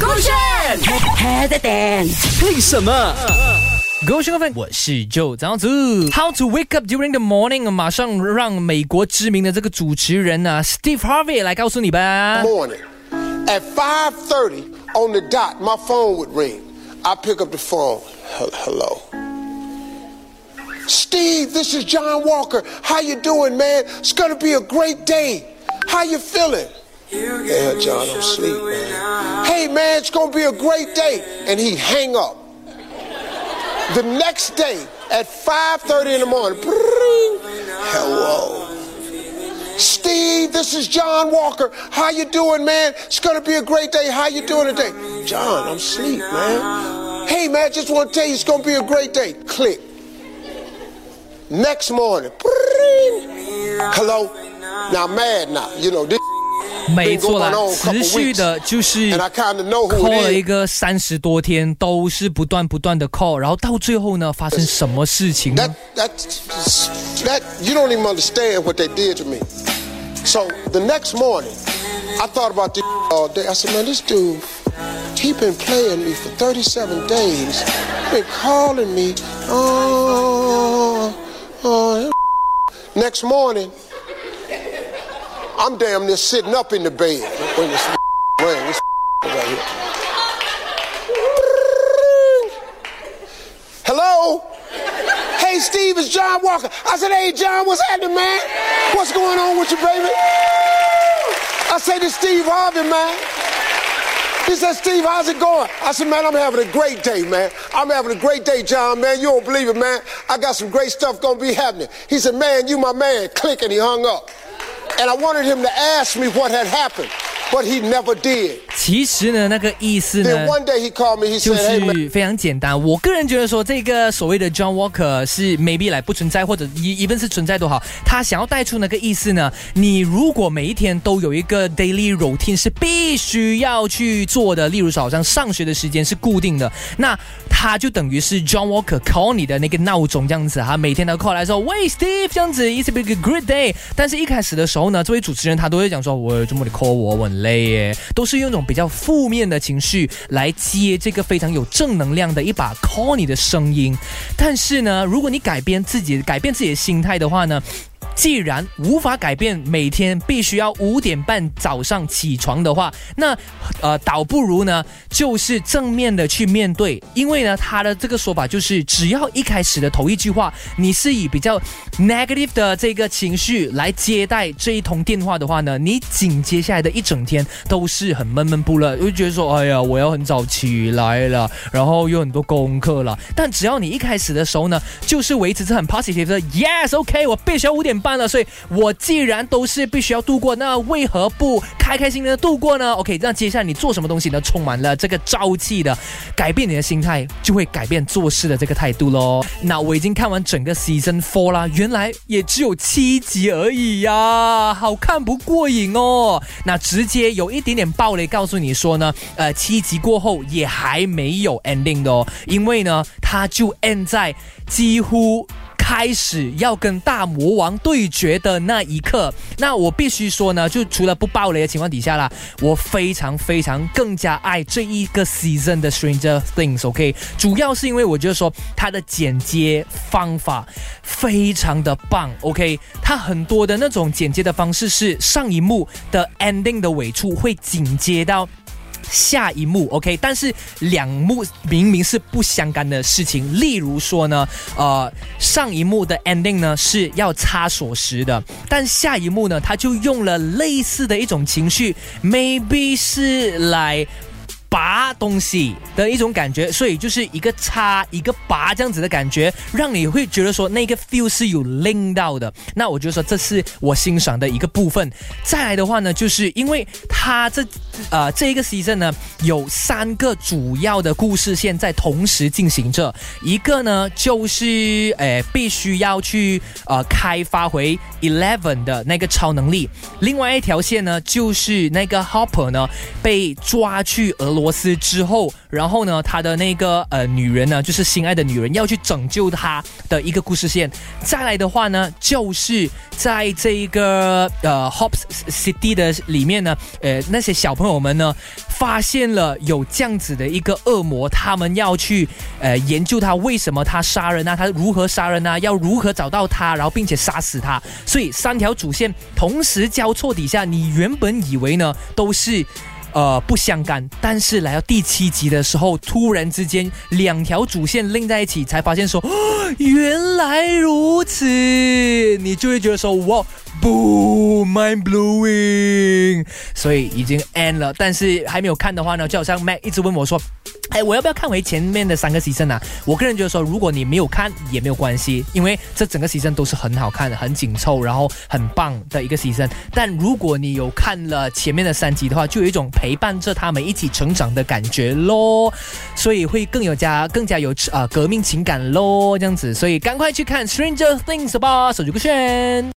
勾选 head and 为什么？各位兄弟们，我是 Joe 张子。How to wake up during the morning？马上让美国知名的这个主持人呢、Steve Harvey 来告诉你吧。 morning. At 5:30 on the dot, my phone would ring. I pick up the phone. Hel- Hello. Steve, this is John Walker. How you doing, man? It's gonna be a great day. How you feeling? Yeah, John, I'm asleep, man. Hey, man, it's gonna be a great day. And he'd hang up. The next day at 5:30 in the morning. Hello. Steve, this is John Walker. How you doing, man? It's gonna be a great day. How you doing today? John, I'm asleep, man. Hey, man, just want to tell you it's gonna be a great day. Click. Next morning. Hello. Now mad now. You know this. 没错啦，持续的就是 call 了一个三十多天，都是不断不断的 call，然后到最后呢，发生什么事情呢 That？that you don't even understand what they did to me. So the next morning, I thought about this all day. I said, man, this dude, he been playing me for 37 days. Been calling me. Oh, oh. Next morning, I'm damn near sitting up in the bed when this rang. This right here. Hello? Hey, Steve, it's John Walker. I said, hey, John, what's happening, man? What's going on with you, baby? I said, it's Steve Harvey, man. He said, Steve, how's it going? I said, man, I'm having a great day, man. I'm having a great day, John, man. You don't believe it, man. I got some great stuff gonna be happening. He said, man, you my man. Click, and he hung up. And I wanted him to ask me what had happened, but he never did. 其实呢，那个意思呢 Then，one day he called me, he 就 said, hey, man. 是非常简单。我个人觉得说，这个所谓的 John Walker 是 maybe 来不存在，或者一一份是存在都好，他想要带出那个意思呢。你如果每一天都有一个 daily routine 是必须要去做的，例如说好像上学的时间是固定的，那他就等于是 John Walker call 你的那个闹钟这样子，哈每天都 call 来说，喂 Steve 这样子，It's a big great day。但是一开始的时候呢，这位主持人他都会讲说，我这么你 call 我，我很累耶，都是用一种比较负面的情绪来接这个非常有正能量的一把 call 你的声音。但是呢，如果你改变自己，改变自己的心态的话呢？既然无法改变每天必须要五点半早上起床的话，那呃，倒不如呢，就是正面的去面对，因为呢，他的这个说法就是，只要一开始的头一句话，你是以比较 negative 的这个情绪来接待这一通电话的话呢，你紧接下来的一整天都是很闷闷不乐，就觉得说，哎呀，我要很早起来了，然后有很多功课了。但只要你一开始的时候呢，就是维持着很 positive 的，yes，OK，、我必须要五点半了，所以我既然都是必须要度过，那为何不开开心心的度过呢？OK，那接下来你做什么东西呢？充满了这个朝气的，改变你的心态，就会改变做事的这个态度喽。那我已经看完整个 season four 啦，原来也只有七集而已呀、好看不过瘾哦。那直接有一点点暴雷告诉你说呢，呃，七集过后也还没有 ending 的哦，因为呢，它就 end 在几乎。开始要跟大魔王对决的那一刻，那我必须说呢，就除了不爆雷的情况底下啦，我非常非常更加爱这一个 season 的 Stranger Things，OK，、主要是因为我觉得说它的剪接方法非常的棒，OK，它很多的那种剪接的方式是上一幕的 ending 的尾处会紧接到。下一幕，OK，但是两幕明明是不相干的事情。例如说呢，呃，上一幕的 ending 呢是要插锁匙的，但下一幕呢，他就用了类似的一种情绪，maybe 是来。拔东西的一种感觉，所以就是一个插一个拔这样子的感觉，让你会觉得说那个 feel 是有 link 到的。那我就说这是我欣赏的一个部分。再来的话呢，就是因为它这呃这一个 C 镇呢有三个主要的故事线在同时进行着，一个呢就是诶必须要去呃开发回 Eleven 的那个超能力，另外一条线呢就是那个 Hopper 呢被抓去俄罗斯之后，然后呢，他的那个呃女人呢，就是心爱的女人要去拯救他的一个故事线。再来的话呢，就是在这一个呃 Hops City 的里面呢，呃那些小朋友们呢，发现了有这样子的一个恶魔，他们要去呃研究他为什么他杀人啊，他如何杀人啊，要如何找到他，然后并且杀死他。所以三条主线同时交错底下，你原本以为呢都是。呃，不相干，但是来到第七集的时候，突然之间两条主线拎在一起，才发现说，哦原来如此，你就会觉得说，哇，，mind blowing，所以已经 end 了，但是还没有看的话呢，就好像 Mac 一直问我说。哎，我要不要看回前面的三个 season 啊？我个人觉得说，如果你没有看也没有关系，因为这整个 season 都是很好看、很紧凑，然后很棒的一个 season。但如果你有看了前面的三集的话，就有一种陪伴着他们一起成长的感觉咯，所以会更有加、更加有啊革命情感咯，这样子。所以赶快去看 Stranger Things 吧，手机不炫。